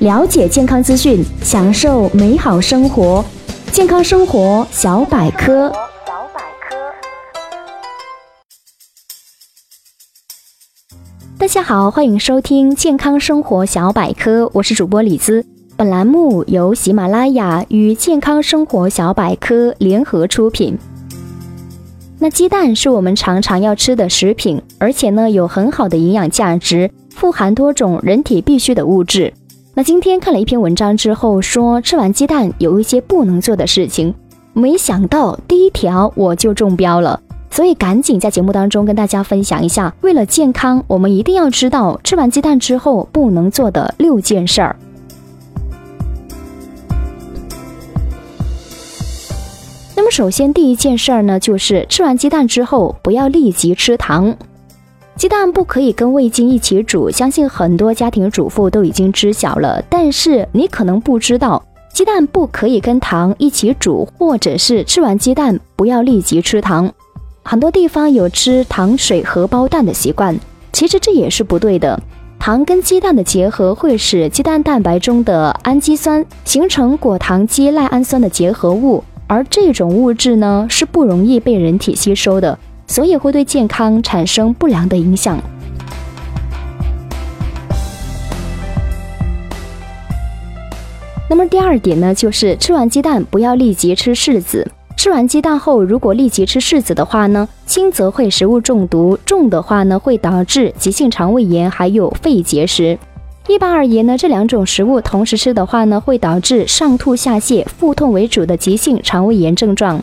了解健康资讯，享受美好生活。健康生活小百科。大家好，欢迎收听健康生活小百科，我是主播李姿。本栏目由喜马拉雅与健康生活小百科联合出品。那鸡蛋是我们常常要吃的食品，而且呢有很好的营养价值，富含多种人体必需的物质。今天看了一篇文章之后，说吃完鸡蛋有一些不能做的事情，没想到第一条我就中标了，所以赶紧在节目当中跟大家分享一下。为了健康，我们一定要知道吃完鸡蛋之后不能做的六件事儿。那么首先第一件事儿呢，就是吃完鸡蛋之后不要立即吃糖。鸡蛋不可以跟味精一起煮，相信很多家庭主妇都已经知晓了。但是你可能不知道，鸡蛋不可以跟糖一起煮，或者是吃完鸡蛋不要立即吃糖。很多地方有吃糖水荷包蛋的习惯，其实这也是不对的。糖跟鸡蛋的结合会使鸡蛋蛋白中的氨基酸形成果糖基赖氨酸的结合物。而这种物质呢，是不容易被人体吸收的，所以会对健康产生不良的影响。那么第二点呢，就是吃完鸡蛋不要立即吃柿子。吃完鸡蛋后，如果立即吃柿子的话呢，轻则会食物中毒，重的话呢会导致急性肠胃炎，还有肺结石。一般而言呢，这两种食物同时吃的话呢，会导致上吐下泻、腹痛为主的急性肠胃炎症状。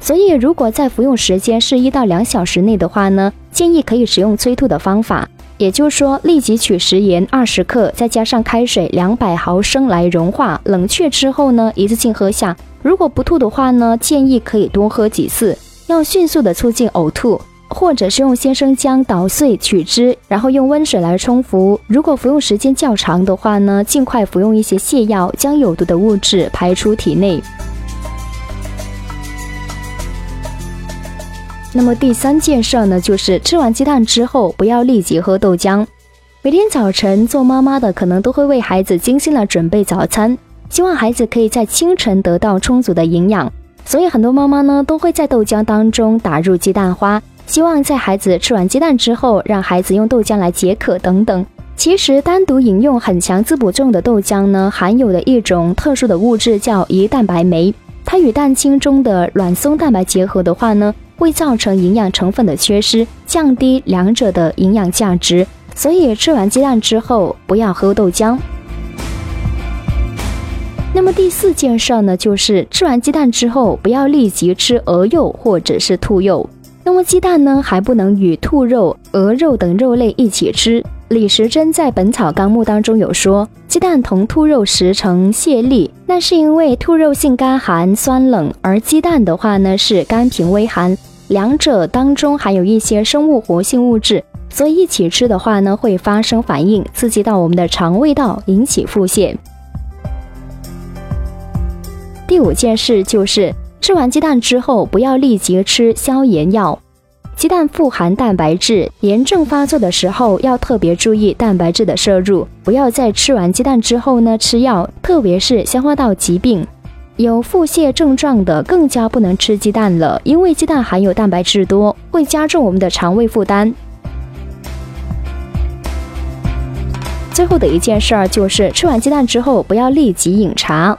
所以，如果在服用时间是一到两小时内的话呢，建议可以使用催吐的方法，也就是说，立即取食盐二十克，再加上开水两百毫升来融化，冷却之后呢，一次性喝下。如果不吐的话呢，建议可以多喝几次，要迅速的促进呕吐。或者是用鲜生姜捣碎取汁，然后用温水来冲服。如果服用时间较长的话呢，尽快服用一些泻药，将有毒的物质排出体内。那么第三件事呢，就是吃完鸡蛋之后不要立即喝豆浆。每天早晨做妈妈的可能都会为孩子精心的准备早餐，希望孩子可以在清晨得到充足的营养，所以很多妈妈呢都会在豆浆当中打入鸡蛋花。希望在孩子吃完鸡蛋之后，让孩子用豆浆来解渴等等。其实，单独饮用很强滋补作用的豆浆呢，含有的一种特殊的物质叫胰蛋白酶，它与蛋清中的卵松蛋白结合的话呢，会造成营养成分的缺失，降低两者的营养价值。所以，吃完鸡蛋之后不要喝豆浆。那么第四件事呢，就是吃完鸡蛋之后不要立即吃鹅肉或者是兔肉。那么鸡蛋呢，还不能与兔肉、鹅肉等肉类一起吃。李时珍在《本草纲目》当中有说，鸡蛋同兔肉食成泻痢，那是因为兔肉性干寒酸冷，而鸡蛋的话呢是甘平微寒，两者当中含有一些生物活性物质，所以一起吃的话呢会发生反应，刺激到我们的肠胃道，引起腹泻。第五件事就是。吃完鸡蛋之后，不要立即吃消炎药。鸡蛋富含蛋白质，炎症发作的时候要特别注意蛋白质的摄入，不要在吃完鸡蛋之后呢吃药，特别是消化道疾病、有腹泻症状的更加不能吃鸡蛋了，因为鸡蛋含有蛋白质多，会加重我们的肠胃负担。最后的一件事儿就是吃完鸡蛋之后不要立即饮茶。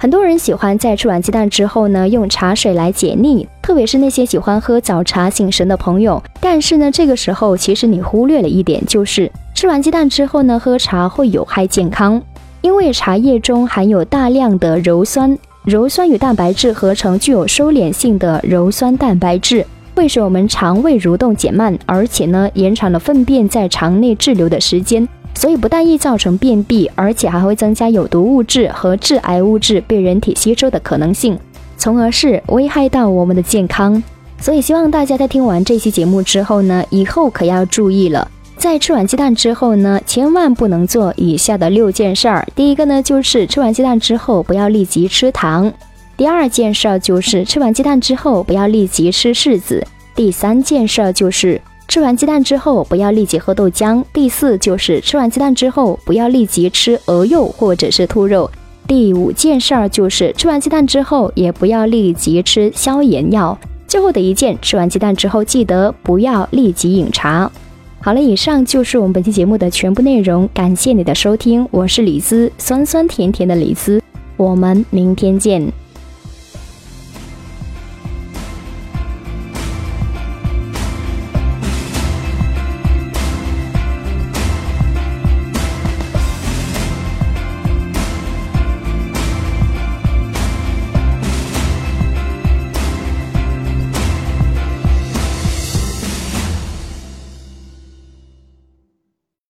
很多人喜欢在吃完鸡蛋之后呢，用茶水来解腻，特别是那些喜欢喝早茶醒神的朋友。但是呢，这个时候其实你忽略了一点，就是吃完鸡蛋之后呢，喝茶会有害健康，因为茶叶中含有大量的鞣酸，鞣酸与蛋白质合成具有收敛性的鞣酸蛋白质，会使我们肠胃蠕动减慢，而且呢，延长了粪便在肠内滞留的时间。所以不但易造成便秘，而且还会增加有毒物质和致癌物质被人体吸收的可能性，从而是危害到我们的健康。所以希望大家在听完这期节目之后呢，以后可要注意了，在吃完鸡蛋之后呢，千万不能做以下的六件事儿。第一个呢，就是吃完鸡蛋之后不要立即吃糖；第二件事儿就是吃完鸡蛋之后不要立即吃柿子；第三件事儿就是。吃完鸡蛋之后不要立即喝豆浆。第四就是吃完鸡蛋之后不要立即吃鹅肉或者是兔肉。第五件事儿就是吃完鸡蛋之后也不要立即吃消炎药。最后的一件，吃完鸡蛋之后记得不要立即饮茶。好了，以上就是我们本期节目的全部内容，感谢你的收听，我是李子，酸酸甜甜的李子，我们明天见。